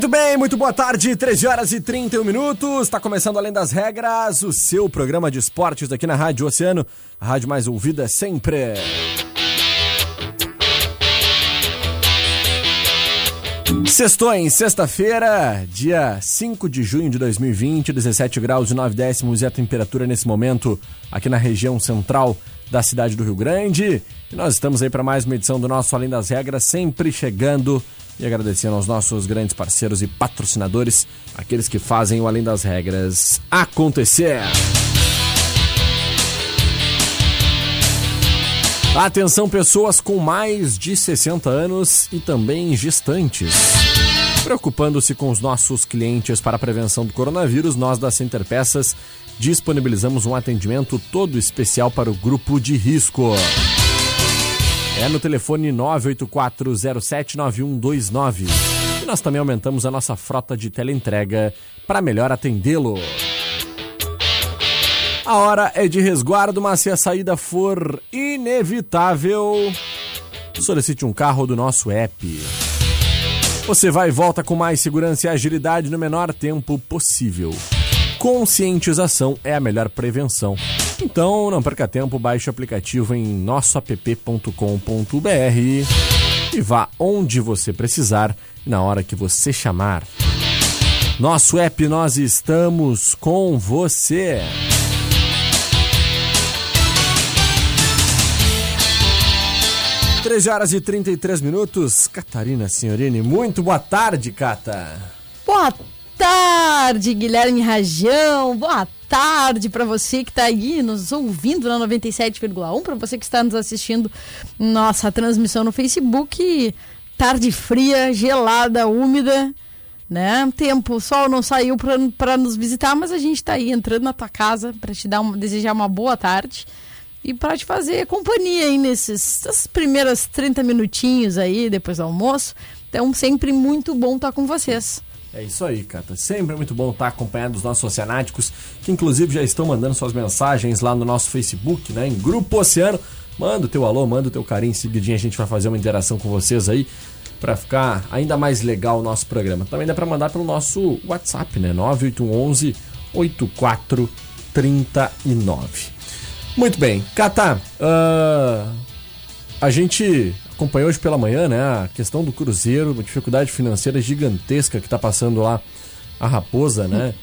Muito bem, muito boa tarde, 13 horas e 31 minutos. Está começando Além das Regras, o seu programa de esportes aqui na Rádio Oceano, a rádio mais ouvida sempre. Sextou em sexta-feira, dia 5 de junho de 2020, 17 graus e 9 décimos e a temperatura nesse momento aqui na região central da cidade do Rio Grande. E nós estamos aí para mais uma edição do nosso Além das Regras, sempre chegando e agradecendo aos nossos grandes parceiros e patrocinadores, aqueles que fazem o Além das Regras acontecer. Atenção, pessoas com mais de 60 anos e também gestantes. Preocupando-se com os nossos clientes para a prevenção do coronavírus, nós da Center Peças disponibilizamos um atendimento todo especial para o grupo de risco. É no telefone 984079129. E nós também aumentamos a nossa frota de teleentrega para melhor atendê-lo. A hora é de resguardo, mas se a saída for inevitável, solicite um carro do nosso app. Você vai e volta com mais segurança e agilidade no menor tempo possível. Conscientização é a melhor prevenção. Então, não perca tempo, baixe o aplicativo em nossoapp.com.br e vá onde você precisar na hora que você chamar. Nosso app, nós estamos com você. Três horas e 33 minutos. Catarina Senhorini, muito boa tarde, Cata. Boa tarde, Guilherme Rajão. Boa tarde para você que está aí nos ouvindo na 97,1, para você que está nos assistindo nossa transmissão no Facebook. Tarde fria, gelada, úmida, né? Tempo, o sol não saiu para nos visitar, mas a gente está aí entrando na tua casa para te dar uma, desejar uma boa tarde e para te fazer companhia aí nesses essas primeiras 30 minutinhos aí depois do almoço. Então, sempre muito bom estar com vocês. É isso aí, Cata. Sempre é muito bom estar acompanhando os nossos oceanáticos, que inclusive já estão mandando suas mensagens lá no nosso Facebook, né? Em Grupo Oceano. Manda o teu alô, manda o teu carinho. Seguidinho a gente vai fazer uma interação com vocês aí para ficar ainda mais legal o nosso programa. Também dá para mandar pelo nosso WhatsApp, né? 9811 8439. Muito bem. Cata, uh, a gente acompanhou hoje pela manhã, né, a questão do Cruzeiro, uma dificuldade financeira gigantesca que está passando lá a Raposa, né?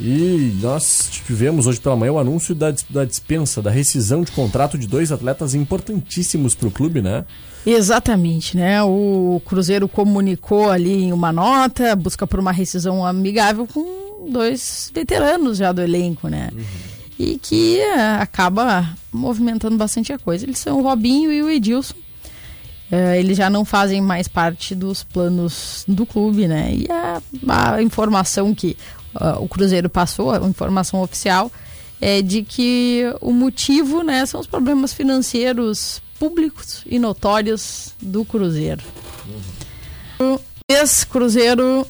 E nós tivemos hoje pela manhã o anúncio da, da dispensa, da rescisão de contrato de dois atletas importantíssimos para o clube, né? Exatamente, né? O Cruzeiro comunicou ali em uma nota, busca por uma rescisão amigável com dois veteranos já do elenco, né? Uhum. E que eh, acaba movimentando bastante a coisa. Eles são o Robinho e o Edilson, Uh, eles já não fazem mais parte dos planos do clube, né? E a, a informação que uh, o Cruzeiro passou, a informação oficial, é de que o motivo, né, são os problemas financeiros públicos e notórios do Cruzeiro. Uhum. O ex-Cruzeiro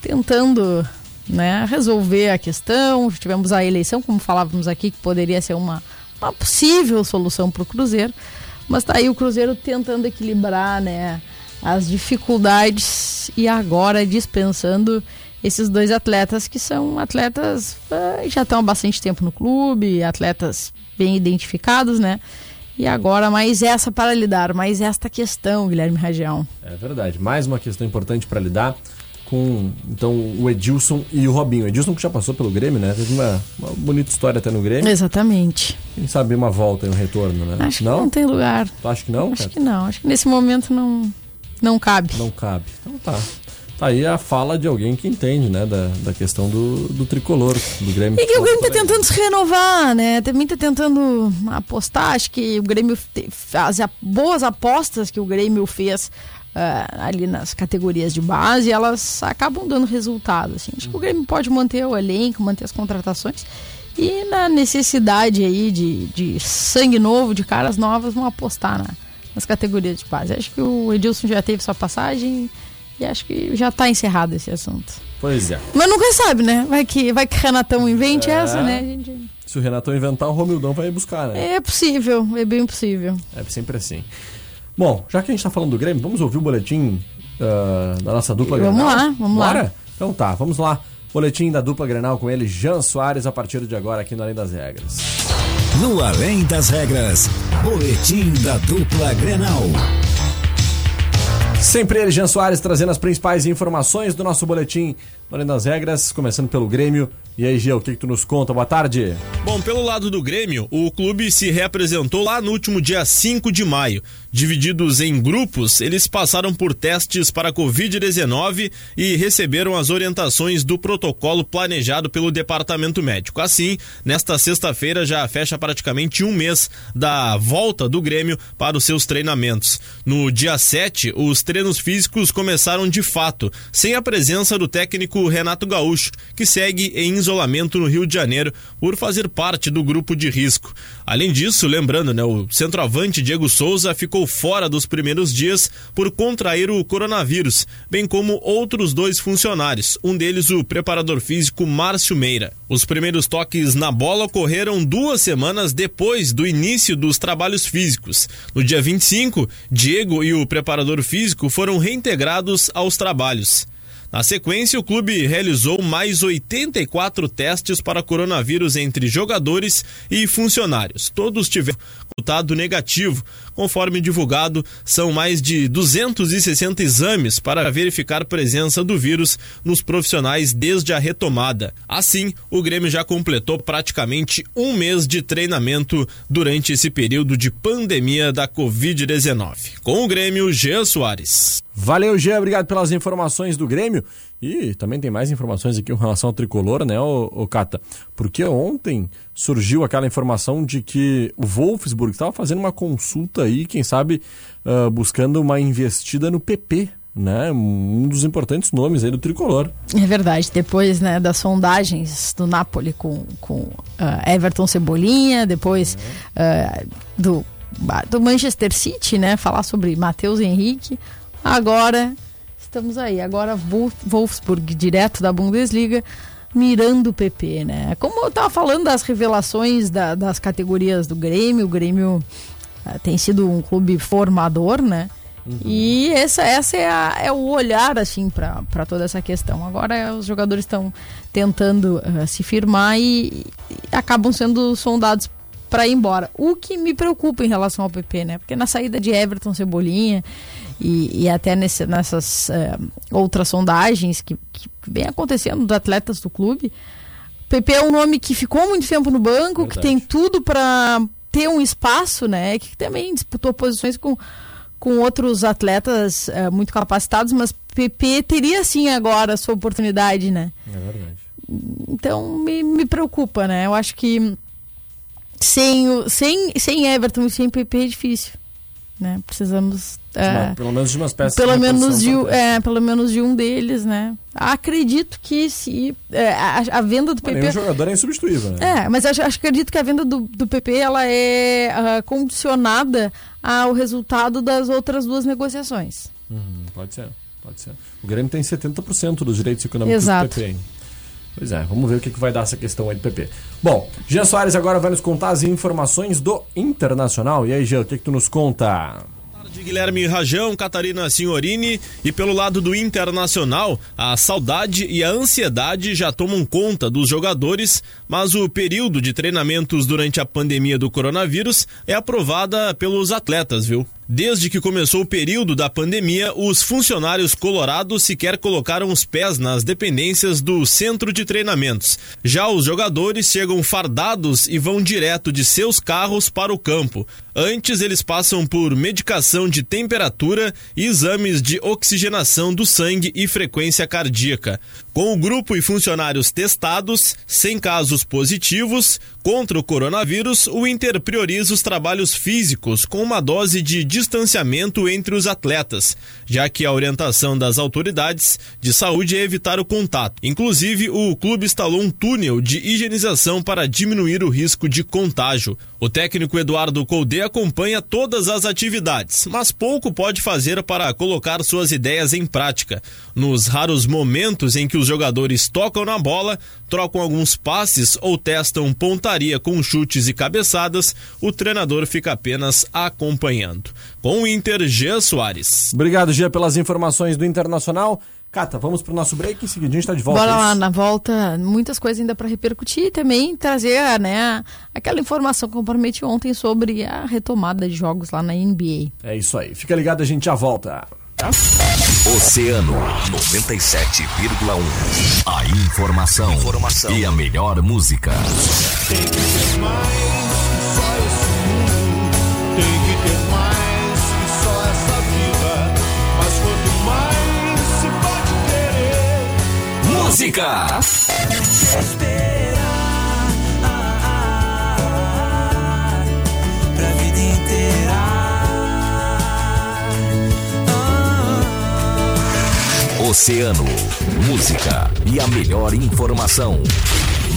tentando né, resolver a questão. Tivemos a eleição, como falávamos aqui, que poderia ser uma, uma possível solução para o Cruzeiro. Mas tá aí o Cruzeiro tentando equilibrar né, as dificuldades e agora dispensando esses dois atletas que são atletas uh, já estão há bastante tempo no clube, atletas bem identificados, né? E agora mais essa para lidar, mais esta questão, Guilherme Ragião. É verdade, mais uma questão importante para lidar com então o Edilson e o Robinho. O Edilson que já passou pelo Grêmio, né? Teve uma, uma bonita história até no Grêmio. Exatamente. Quem sabe uma volta e um retorno, né? Acho não? que não tem lugar. Tu acha que não? Acho cara? que não. Acho que nesse momento não não cabe. Não cabe. Então tá. Tá aí a fala de alguém que entende, né, da, da questão do, do tricolor, do Grêmio. E que o Grêmio tá tentando se renovar, né? Também tá tentando apostar. Acho que o Grêmio faz boas apostas que o Grêmio fez uh, ali nas categorias de base, elas acabam dando resultado. Assim. Acho que o Grêmio pode manter o elenco, manter as contratações. E na necessidade aí de, de sangue novo, de caras novas, vão apostar na, nas categorias de base. Acho que o Edilson já teve sua passagem e acho que já está encerrado esse assunto. Pois é. Mas nunca sabe, né? Vai que, vai que Renatão invente é... essa, né? Gente... Se o Renatão inventar, o Romildão vai buscar, né? É possível, é bem possível. É sempre assim. Bom, já que a gente está falando do Grêmio, vamos ouvir o boletim uh, da nossa dupla vamos Grenal? Vamos lá, vamos Bora? lá. Então tá, vamos lá. Boletim da dupla Grenal com ele, Jean Soares, a partir de agora aqui no Além das Regras. No Além das Regras, boletim da dupla Grenal. Sempre ele, Jean Soares, trazendo as principais informações do nosso boletim Além das Regras, começando pelo Grêmio. E aí, Gil, o que, que tu nos conta? Boa tarde. Bom, pelo lado do Grêmio, o clube se reapresentou lá no último dia 5 de maio. Divididos em grupos, eles passaram por testes para Covid-19 e receberam as orientações do protocolo planejado pelo departamento médico. Assim, nesta sexta-feira já fecha praticamente um mês da volta do Grêmio para os seus treinamentos. No dia 7, os treinos físicos começaram de fato, sem a presença do técnico Renato Gaúcho, que segue em isolamento no Rio de Janeiro por fazer parte do grupo de risco. Além disso, lembrando, né, o centroavante Diego Souza ficou fora dos primeiros dias por contrair o coronavírus, bem como outros dois funcionários, um deles o preparador físico Márcio Meira. Os primeiros toques na bola ocorreram duas semanas depois do início dos trabalhos físicos. No dia 25, Diego e o preparador físico foram reintegrados aos trabalhos. Na sequência, o clube realizou mais 84 testes para coronavírus entre jogadores e funcionários. Todos tiveram resultado negativo. Conforme divulgado, são mais de 260 exames para verificar a presença do vírus nos profissionais desde a retomada. Assim, o Grêmio já completou praticamente um mês de treinamento durante esse período de pandemia da Covid-19. Com o Grêmio, Jean Soares. Valeu, Jean, obrigado pelas informações do Grêmio. E também tem mais informações aqui em relação ao tricolor, né, ô, ô Cata? Porque ontem surgiu aquela informação de que o Wolfsburg estava fazendo uma consulta aí, quem sabe uh, buscando uma investida no PP, né? Um dos importantes nomes aí do tricolor. É verdade. Depois né, das sondagens do Napoli com, com uh, Everton Cebolinha, depois uh, do, do Manchester City, né? Falar sobre Matheus Henrique. Agora estamos aí. Agora Wolfsburg, direto da Bundesliga, mirando o PP, né? Como eu estava falando das revelações da, das categorias do Grêmio, o Grêmio uh, tem sido um clube formador, né? Uhum. E essa, essa é, a, é o olhar assim para toda essa questão. Agora os jogadores estão tentando uh, se firmar e, e acabam sendo sondados para ir embora. O que me preocupa em relação ao PP, né? Porque na saída de Everton Cebolinha e, e até nesse, nessas uh, outras sondagens que, que vem acontecendo dos atletas do clube, PP é um nome que ficou muito tempo no banco, Verdade. que tem tudo para ter um espaço, né? Que também disputou posições com, com outros atletas uh, muito capacitados, mas PP teria sim agora a sua oportunidade, né? É verdade. Então me, me preocupa, né? Eu acho que sem, sem, sem Everton e sem PP é difícil. Né? Precisamos é, pelo menos de umas peças. Pelo menos de, é, pelo menos de um deles, né? Acredito que se é, a, a, venda do PP. Nenhum jogador é insubstituível, né? É, mas acho, acho, acredito que a venda do, do PP ela é uh, condicionada ao resultado das outras duas negociações. Uhum, pode ser, pode ser. O Grêmio tem 70% dos direitos econômicos Exato. do PP. Pois é, vamos ver o que, que vai dar essa questão aí do PP. Bom, Jean Soares agora vai nos contar as informações do Internacional. E aí, Jean, o que, que tu nos conta? De Guilherme Rajão, Catarina Signorini. E pelo lado do Internacional, a saudade e a ansiedade já tomam conta dos jogadores, mas o período de treinamentos durante a pandemia do coronavírus é aprovada pelos atletas, viu? Desde que começou o período da pandemia, os funcionários colorados sequer colocaram os pés nas dependências do centro de treinamentos. Já os jogadores chegam fardados e vão direto de seus carros para o campo. Antes, eles passam por medicação de temperatura e exames de oxigenação do sangue e frequência cardíaca. Com o grupo e funcionários testados, sem casos positivos, contra o coronavírus, o Inter prioriza os trabalhos físicos com uma dose de distanciamento entre os atletas, já que a orientação das autoridades de saúde é evitar o contato. Inclusive, o clube instalou um túnel de higienização para diminuir o risco de contágio. O técnico Eduardo Colde acompanha todas as atividades, mas pouco pode fazer para colocar suas ideias em prática. Nos raros momentos em que os jogadores tocam na bola, trocam alguns passes ou testam pontaria com chutes e cabeçadas, o treinador fica apenas acompanhando. Com o Inter, Jean Soares. Obrigado, Gia, pelas informações do Internacional. Cata, vamos para o nosso break, em seguida a gente está de volta. Bora é lá, na volta, muitas coisas ainda para repercutir e também trazer né, aquela informação que eu prometi ontem sobre a retomada de jogos lá na NBA. É isso aí. Fica ligado, a gente já volta. Oceano 97,1. A informação, informação e a melhor música. Música! pra vida inteira. Oceano, música e a melhor informação.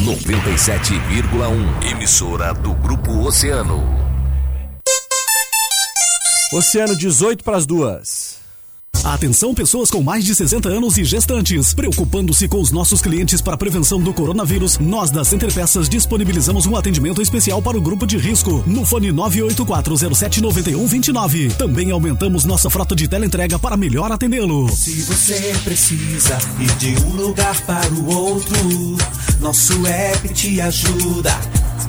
97,1. Emissora do Grupo Oceano. Oceano 18 para as duas. Atenção pessoas com mais de 60 anos e gestantes. Preocupando-se com os nossos clientes para a prevenção do coronavírus, nós da Center Peças disponibilizamos um atendimento especial para o grupo de risco no fone 984079129. Também aumentamos nossa frota de teleentrega para melhor atendê-lo. Se você precisa ir de um lugar para o outro, nosso app te ajuda.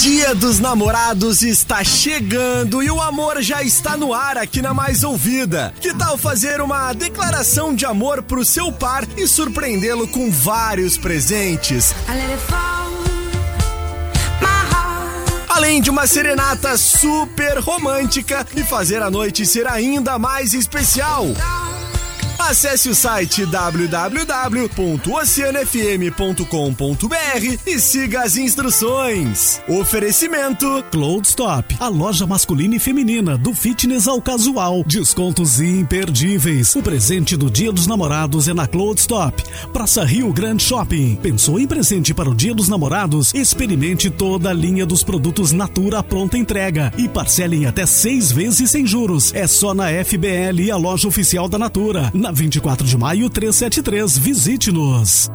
Dia dos Namorados está chegando e o amor já está no ar aqui na Mais Ouvida. Que tal fazer uma declaração de amor pro seu par e surpreendê-lo com vários presentes? Além de uma serenata super romântica e fazer a noite ser ainda mais especial. Acesse o site www.oceanofm.com.br e siga as instruções. Oferecimento Cloudstop, a loja masculina e feminina do fitness ao casual. Descontos imperdíveis. O presente do Dia dos Namorados é na Cloudstop. Praça Rio Grande Shopping. Pensou em presente para o Dia dos Namorados? Experimente toda a linha dos produtos Natura pronta entrega e parcele em até seis vezes sem juros. É só na FBL, a loja oficial da Natura. Na 24 de maio 373. Visite-nos.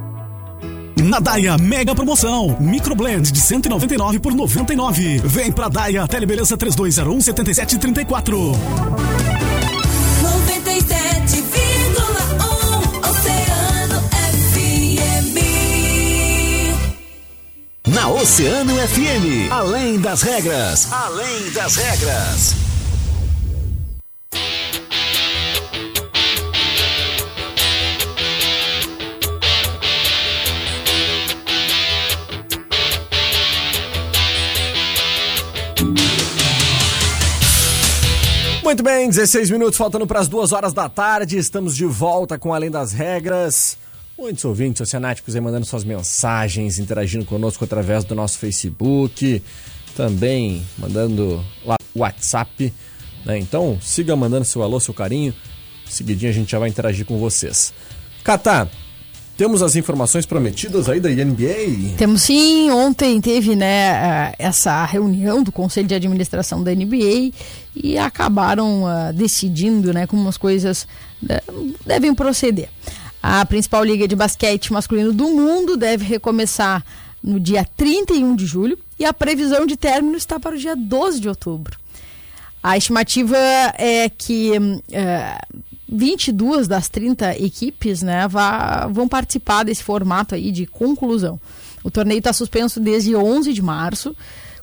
Na Daia, mega promoção. Microblend de 199 por 99. Vem pra Daia, Telebeleza 3201 7734. 97,1 Oceano FM. Na Oceano FM. Além das regras. Além das regras. Muito bem, 16 minutos faltando para as duas horas da tarde. Estamos de volta com Além das Regras. Muitos ouvintes oceanáticos aí mandando suas mensagens, interagindo conosco através do nosso Facebook, também mandando lá o WhatsApp Né? Então, siga mandando seu alô, seu carinho. Seguidinho a gente já vai interagir com vocês. Catá, temos as informações prometidas aí da NBA? Temos sim, ontem teve né, essa reunião do Conselho de Administração da NBA e acabaram ah, decidindo né, como as coisas eh, devem proceder. A principal liga de basquete masculino do mundo deve recomeçar no dia 31 de julho e a previsão de término está para o dia 12 de outubro. A estimativa é que é, 22 das 30 equipes né, vão participar desse formato aí de conclusão. O torneio está suspenso desde 11 de março,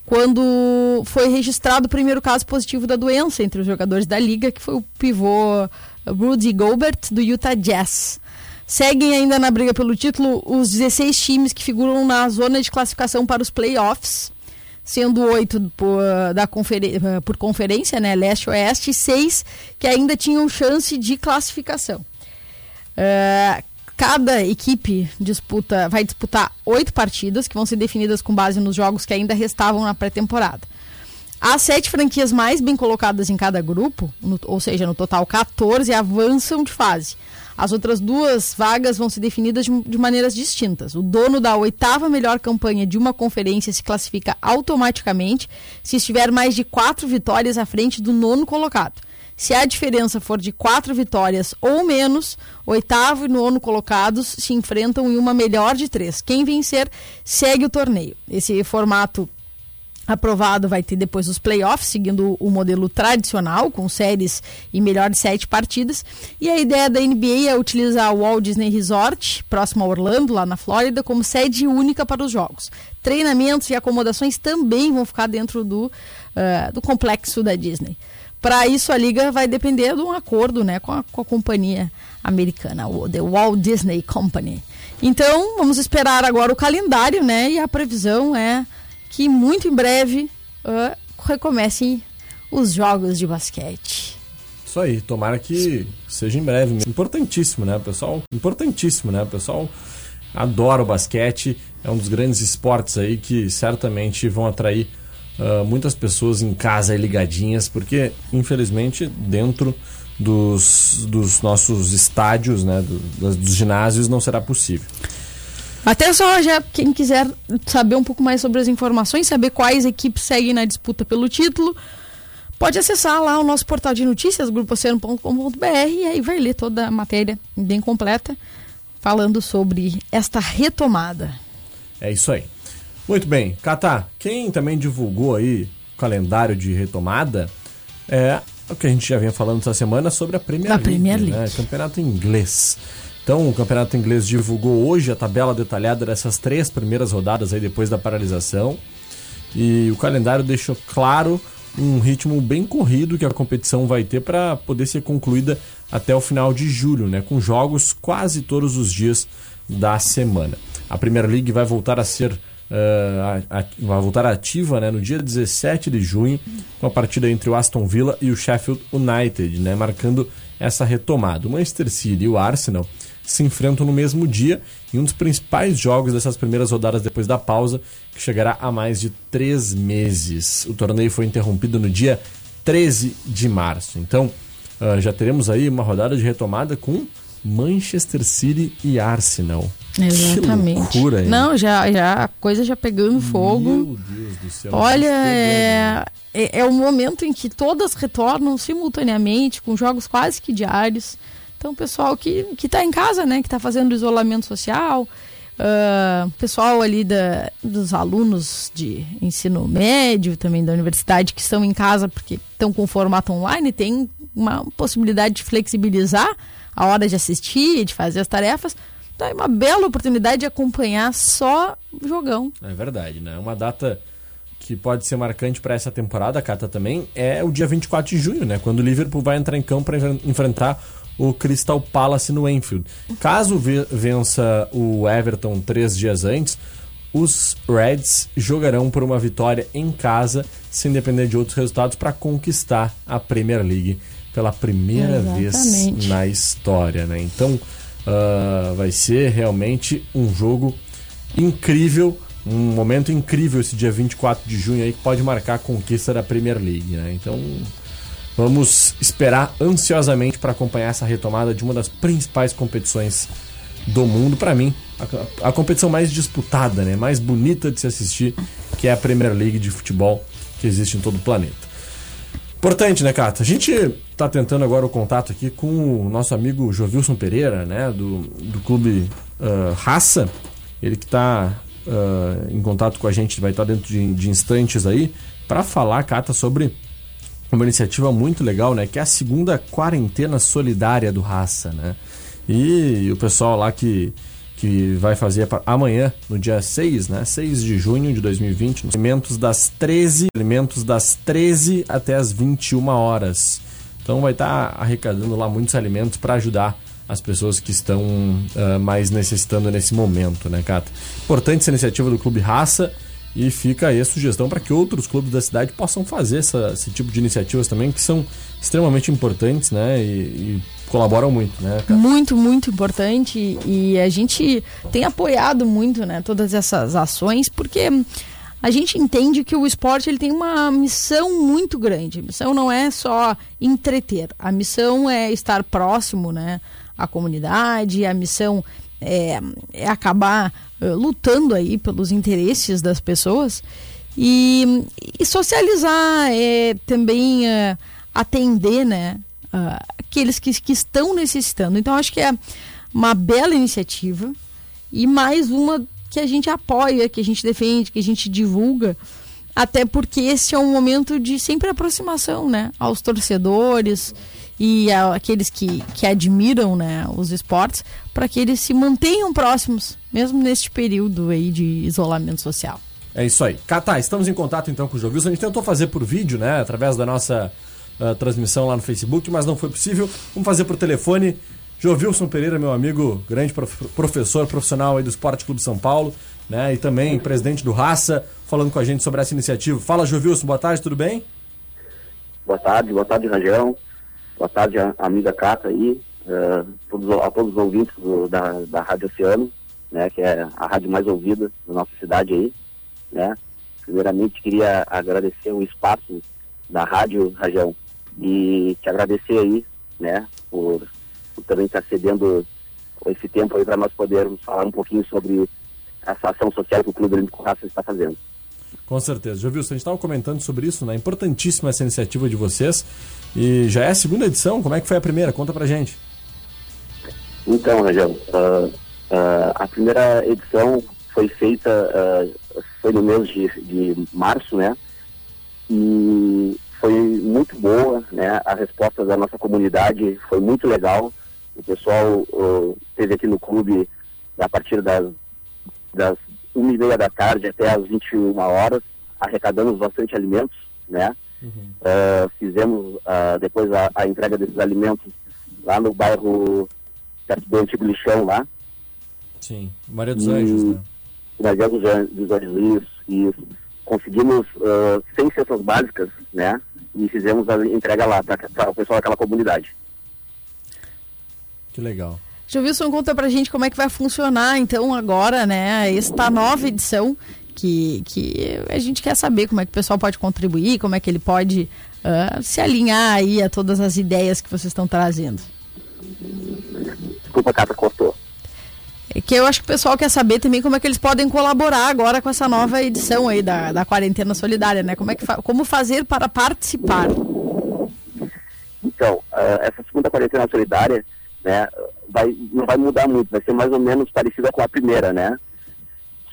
quando foi registrado o primeiro caso positivo da doença entre os jogadores da liga, que foi o pivô Rudy Gobert, do Utah Jazz. Seguem ainda na briga pelo título os 16 times que figuram na zona de classificação para os playoffs sendo oito por, da conferen- por conferência, né, leste e seis que ainda tinham chance de classificação. Eh, cada equipe disputa, vai disputar oito partidas que vão ser definidas com base nos jogos que ainda restavam na pré-temporada. As sete franquias mais bem colocadas em cada grupo, no- ou seja, no total 14, avançam de fase. As outras duas vagas vão ser definidas de, de maneiras distintas. O dono da oitava melhor campanha de uma conferência se classifica automaticamente se estiver mais de quatro vitórias à frente do nono colocado. Se a diferença for de quatro vitórias ou menos, oitavo e nono colocados se enfrentam em uma melhor de três. Quem vencer segue o torneio. Esse formato aprovado vai ter depois os playoffs, seguindo o modelo tradicional, com séries e melhor de sete partidas. E a ideia da NBA é utilizar o Walt Disney Resort, próximo a Orlando, lá na Flórida, como sede única para os jogos. Treinamentos e acomodações também vão ficar dentro do, ah, do complexo da Disney. Para isso, a liga vai depender de um acordo né, com, a, com a companhia americana, o The Walt Disney Company. Então, vamos esperar agora o calendário, né? E a previsão é que muito em breve ah, recomecem os jogos de basquete. Isso aí, tomara que seja em breve. Importantíssimo, né, pessoal? Importantíssimo, né, pessoal? Adora o basquete, é um dos grandes esportes aí que certamente vão atrair ah, muitas pessoas em casa ligadinhas, porque infelizmente dentro dos, dos nossos estádios, né, do- dos ginásios não será possível. Até só já quem quiser saber um pouco mais sobre as informações, saber quais equipes seguem na disputa pelo título, pode acessar lá o nosso portal de notícias, grupooceano.com.br, e aí vai ler toda a matéria bem completa, falando sobre esta retomada. É isso aí. Muito bem, Catá, quem também divulgou aí o calendário de retomada é o que a gente já vinha falando essa semana sobre a Premier Da League, Premier né? League. Campeonato inglês. Então, o Campeonato Inglês divulgou hoje a tabela detalhada dessas três primeiras rodadas aí depois da paralisação. E o calendário deixou claro um ritmo bem corrido que a competição vai ter para poder ser concluída até o final de julho, né, com jogos quase todos os dias da semana. A Premier League vai voltar a ser eh, a- a- vai voltar ativa né, no dia 17 de junho, com a partida entre o Aston Villa e o Sheffield United, né, marcando essa retomada. O Manchester City e o Arsenal se enfrentam no mesmo dia em um dos principais jogos dessas primeiras rodadas depois da pausa, que chegará a mais de três meses. O torneio foi interrompido no dia 13 de março. Então, ah, já teremos aí uma rodada de retomada com Manchester City e Arsenal. Exatamente. Que loucura, hein? Não, já, já a coisa já pegando fogo. Meu Deus do céu. Olha, é, é, é o momento em que todas retornam simultaneamente, com jogos quase que diários. Então, pessoal que, que tá em casa, né, que tá fazendo isolamento social, ah, pessoal ali da, dos alunos de ensino médio, também da universidade, que estão em casa porque estão com formato online, tem uma possibilidade de flexibilizar a hora de assistir, de fazer as tarefas. Então, é uma bela oportunidade de acompanhar só jogão. É verdade, né? Uma data que pode ser marcante para essa temporada, Cata, também, é o dia 24 de junho, né? Quando o Liverpool vai entrar em campo para enfrentar o Crystal Palace no Enfield. Caso ve- vença o Everton três dias antes, os Reds jogarão por uma vitória em casa, sem depender de outros resultados, para conquistar a Premier League pela primeira vez Exatamente. na história, né? Então, ah, vai ser realmente um jogo incrível, um momento incrível esse dia 24 de junho aí que pode marcar a conquista da Premier League, né? Então, Vamos esperar ansiosamente para acompanhar essa retomada de uma das principais competições do mundo. Para mim, a, a competição mais disputada, né? mais bonita de se assistir, que é a Premier League de futebol que existe em todo o planeta. Importante, né, Cata? A gente tá tentando agora o contato aqui com o nosso amigo Jovilson Pereira, né, do, do clube ah, Raça. Ele que tá ah, em contato com a gente, vai estar dentro de, de instantes aí, para falar, Cata, sobre uma iniciativa muito legal, né, que é a segunda quarentena solidária do Raça, né? E o pessoal lá que que vai fazer amanhã, no dia 6, né? 6 de junho de 2020, nos alimentos das 13, alimentos das 13 até as 21 horas. Então vai estar arrecadando lá muitos alimentos para ajudar as pessoas que estão ah, mais necessitando nesse momento, né, Cata? Importante essa iniciativa do Clube Raça e fica aí a sugestão para que outros clubes da cidade possam fazer essa- esse tipo de iniciativas também, que são extremamente importantes, né? E, e colaboram muito, né, Cata? Muito, muito importante e a gente tem apoiado muito, né, todas essas ações, porque a gente entende que o esporte ele tem uma missão muito grande. A missão não é só entreter, a missão é estar próximo, né, à comunidade, a missão é, é acabar eh, lutando aí pelos interesses das pessoas e, e socializar, é, também eh, atender, né, aqueles que, que estão necessitando. Então, acho que é uma bela iniciativa e mais uma que a gente apoia, que a gente defende, que a gente divulga, até porque esse é um momento de sempre aproximação, né, aos torcedores e a- aqueles que, que admiram, né, os esportes, para que eles se mantenham próximos, mesmo neste período aí de isolamento social. É isso aí. Catá, estamos em contato então com o Jovilson. A gente tentou fazer por vídeo, né? Através da nossa ah, transmissão lá no Facebook, mas não foi possível. Vamos fazer por telefone. Jovilson Pereira, meu amigo, grande prof- professor profissional aí do Esporte Clube São Paulo, né? E também presidente do Raça, falando com a gente sobre essa iniciativa. Fala, Jovilson, boa tarde, tudo bem? Boa tarde, boa tarde, Rangel. Boa tarde, amiga Cata aí, todos, a todos os ouvintes do- da, da Rádio Oceano, né, que é a rádio mais ouvida da nossa cidade aí, né. Primeiramente, queria agradecer o espaço da Rádio Rangel e te agradecer aí, né, por, por também estar cedendo esse tempo aí para nós podermos falar um pouquinho sobre essa ação social que o Clube Olímpico Raça está fazendo. Com certeza. Jovilson, a gente estava comentando sobre isso, né? Importantíssima essa iniciativa de vocês. E já é a segunda edição, como é que foi a primeira? Conta pra gente. Então, Rangel, ah, ah, a primeira edição foi feita, ah, foi no mês de, de março, né? E foi muito boa, né? A resposta da nossa comunidade foi muito legal. O pessoal ah, esteve aqui no clube a partir das, das e meia da tarde até as 21 horas, arrecadamos bastante alimentos, né? Ah, fizemos ah, depois a, a entrega desses alimentos lá no bairro do antigo lixão lá, Sim. Maria dos Hum. Anjos, né? na Via dos An- dos Anjos, isso, isso. Conseguimos ah, 100 cestas básicas, né? E fizemos a entrega lá para o pessoal daquela comunidade. Que legal. Jovilson, conta pra gente como é que vai funcionar, então, agora, né, esta nova edição, que, que a gente quer saber como é que o pessoal pode contribuir, como é que ele pode ah, se alinhar aí a todas as ideias que vocês estão trazendo. Desculpa, Cata, cortou. É que eu acho que o pessoal quer saber também como é que eles podem colaborar agora com essa nova edição aí da, da quarentena solidária, né? Como, é que fa- como fazer para participar? Então, ah, essa segunda quarentena solidária, né, vai, não vai mudar muito, vai ser mais ou menos parecida com a primeira, né?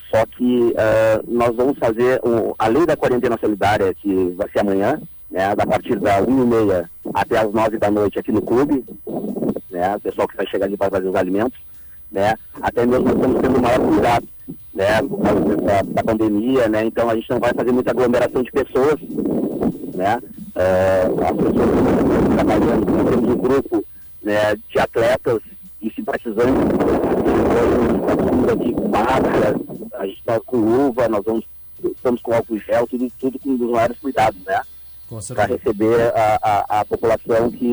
Só que ah, nós vamos fazer, um, além da quarentena solidária, que vai ser amanhã, né, da partir da 1h30 até as 9 da noite aqui no clube, né, o pessoal que vai chegar ali para fazer os alimentos, né, até mesmo nós estamos tendo maior cuidado, né, por causa da, da pandemia, né, então a gente não vai fazer muita aglomeração de pessoas, né, é, as pessoas trabalhando, nós temos um grupo né, de atletas e estamos aqui com máscara, a gente está com luva, nós vamos, estamos com álcool gel, tudo, tudo com os maiores cuidados, né? Para receber a, a, a população que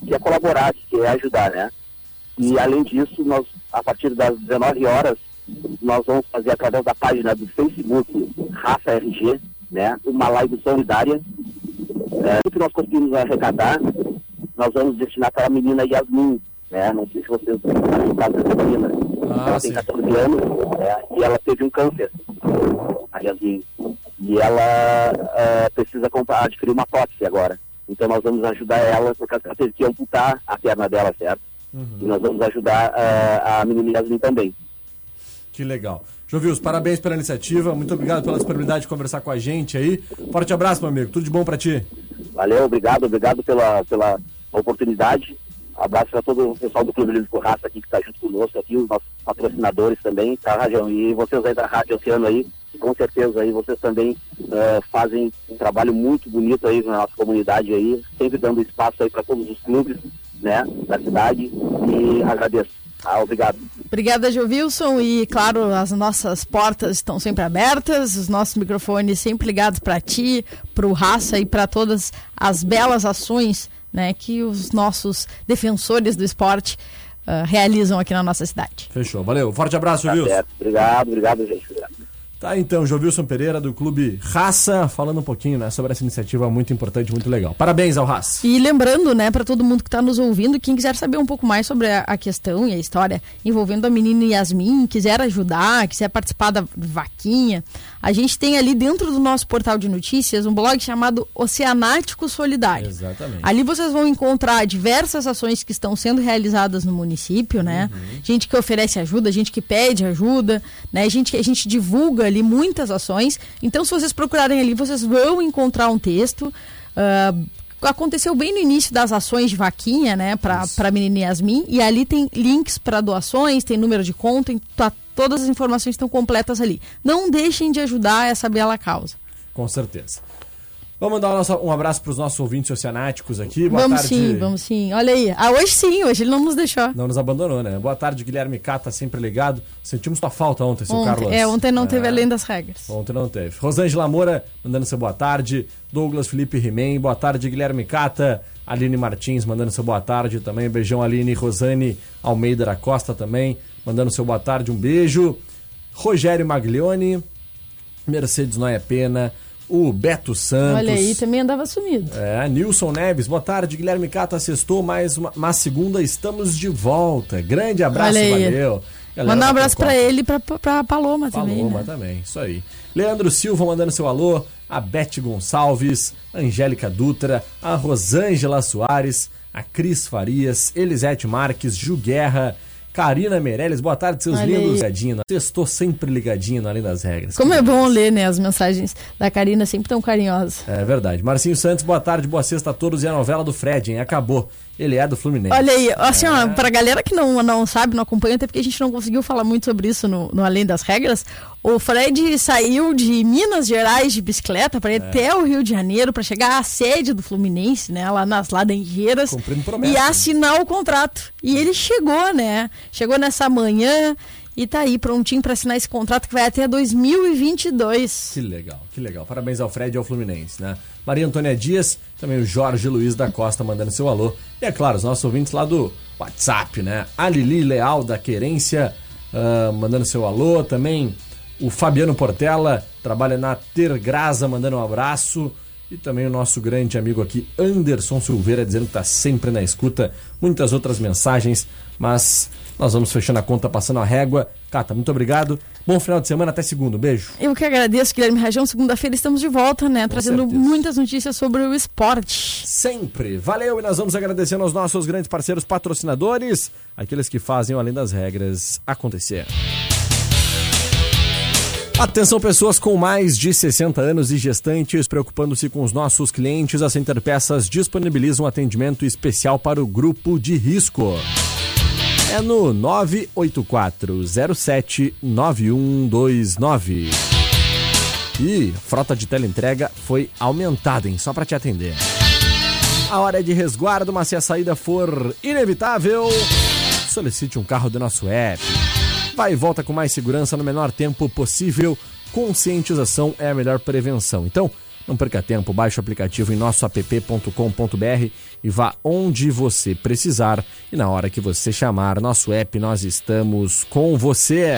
que quer colaborar, que quer ajudar, né? E além disso, nós, a partir das 19 horas, nós vamos fazer através da página do Facebook Raça RG, né? Uma live solidária, É, o que nós conseguimos arrecadar, nós vamos destinar para a menina Yasmin, né? Não sei se vocês sabem o caso dessa menina. Ah, ela sim. tem 14 anos né? e ela teve um câncer, a Yasmin. E ela é, precisa comprar, adquirir uma prótese agora. Então nós vamos ajudar ela, porque ela teve que amputar a perna dela, certo? E nós vamos ajudar é, a menina Yasmin também. Que legal. Jovilson, parabéns pela iniciativa. Muito obrigado pela disponibilidade de conversar com a gente aí. Forte abraço, meu amigo. Tudo de bom pra ti. Valeu, obrigado, obrigado pela, pela oportunidade. Abraço para todo o pessoal do Clube Livre Raça aqui que está junto conosco, aqui, os nossos patrocinadores também, tá, Rajão? E vocês aí da Rádio Oceano aí, com certeza aí vocês também eh, fazem um trabalho muito bonito aí na nossa comunidade aí, sempre dando espaço aí para todos os clubes, né, da cidade. E agradeço. Ah, obrigado. Obrigada, Jovilson. E, claro, as nossas portas estão sempre abertas, os nossos microfones sempre ligados para ti, para o Raça e para todas as belas ações né, que os nossos defensores do esporte ah, realizam aqui na nossa cidade. Fechou. Valeu. Forte abraço, Tá certo. Obrigado, obrigado, gente. Obrigado. Tá, então, Jovilson Pereira, do Clube Raça, falando um pouquinho né, sobre essa iniciativa muito importante, muito legal. Parabéns ao Raça. E lembrando, né, para todo mundo que está nos ouvindo, quem quiser saber um pouco mais sobre a, a questão e a história envolvendo a menina Yasmin, quiser ajudar, quiser participar da vaquinha, a gente tem ali dentro do nosso portal de notícias um blog chamado Oceanático Solidário. Exatamente. Ali vocês vão encontrar diversas ações que estão sendo realizadas no município, né? Gente que oferece ajuda, gente que pede ajuda, né? Gente que a gente divulga ali muitas ações. Então, se vocês procurarem ali, vocês vão encontrar um texto. ah, aconteceu bem no início das ações de vaquinha, né, para a menina Yasmin, e ali tem links para doações, tem número de conta, tem- tá- todas as informações estão completas ali. Não deixem de ajudar essa bela causa. Com certeza. Vamos mandar um, nosso- um abraço para os nossos ouvintes oceanáticos aqui. Boa vamos tarde. sim, vamos sim. Olha aí. Ah, hoje sim, hoje ele não nos deixou. Não nos abandonou, né? Boa tarde, Guilherme Cata, sempre ligado. Sentimos tua falta ontem, seu Ontem, Carlos. é, ontem não teve É. além das regras. Ontem não teve. Rosângela Moura, mandando seu boa tarde. Douglas Felipe Rimem, boa tarde, Guilherme Cata. Aline Martins, mandando seu boa tarde também. Beijão, Aline. Rosane Almeida da Costa também, mandando seu boa tarde. Um beijo. Rogério Maglione, Mercedes Noia Pena, o Beto Santos. Olha aí, também andava sumido. É, Nilson Neves, boa tarde, Guilherme Cata, sextou mais uma, uma segunda, estamos de volta. Grande abraço, valeu. Galera Mandar um da abraço pra ele e pra, pra Paloma, também. Paloma Né? também, isso aí. Leandro Silva mandando seu alô, a Beth Gonçalves, a Angélica Dutra, a Rosângela Soares, a Cris Farias, Elisete Marques, Ju Guerra, Karina Meirelles, boa tarde, seus Olha lindos. Ligadinho, estou sempre ligadinho além das regras. Como é bom ler, né? As mensagens da Karina sempre tão carinhosas. É verdade. Marcinho Santos, boa tarde, boa sexta a todos. E a novela do Fred, hein? Acabou. Ele é do Fluminense. Olha aí, assim, ó, pra galera que não, não sabe, não acompanha, até porque a gente não conseguiu falar muito sobre isso no, no Além das Regras, o Fred saiu de Minas Gerais de bicicleta para ir É. até o Rio de Janeiro para chegar à sede do Fluminense, né, lá nas Laranjeiras, promessa, e né? assinar o contrato. E ele chegou, né? Chegou nessa manhã e tá aí prontinho para assinar esse contrato que vai até 2022. Que legal, que legal. Parabéns ao Fred e ao Fluminense, né? Maria Antônia Dias, também o Jorge Luiz da Costa mandando seu alô. E é claro, os nossos ouvintes lá do WhatsApp, né? A Lili Leal da Querência ah, mandando seu alô. Também o Fabiano Portela, trabalha na Tergrasa, mandando um abraço. E também o nosso grande amigo aqui, Anderson Silveira, dizendo que está sempre na escuta. Muitas outras mensagens, mas nós vamos fechando a conta, passando a régua. Cata, muito obrigado. Bom final de semana, até segundo. Beijo. Eu que agradeço, Guilherme Rajão. Segunda-feira estamos de volta, né? trazendo certeza. muitas notícias sobre o esporte. Sempre. Valeu e nós vamos agradecendo aos nossos grandes parceiros patrocinadores, aqueles que fazem o Além das Regras acontecer. Atenção pessoas com mais de 60 anos e gestantes, preocupando-se com os nossos clientes, a Center Peças disponibiliza um atendimento especial para o grupo de risco. É no 984079129. E frota de teleentrega foi aumentada, hein? Só para te atender. A hora é de resguardo, mas se a saída for inevitável, solicite um carro do nosso app. Vai e volta com mais segurança no menor tempo possível. Conscientização é a melhor prevenção. Então, não perca tempo, baixe o aplicativo em nosso app.com.br e vá onde você precisar. E na hora que você chamar nosso app, nós estamos com você.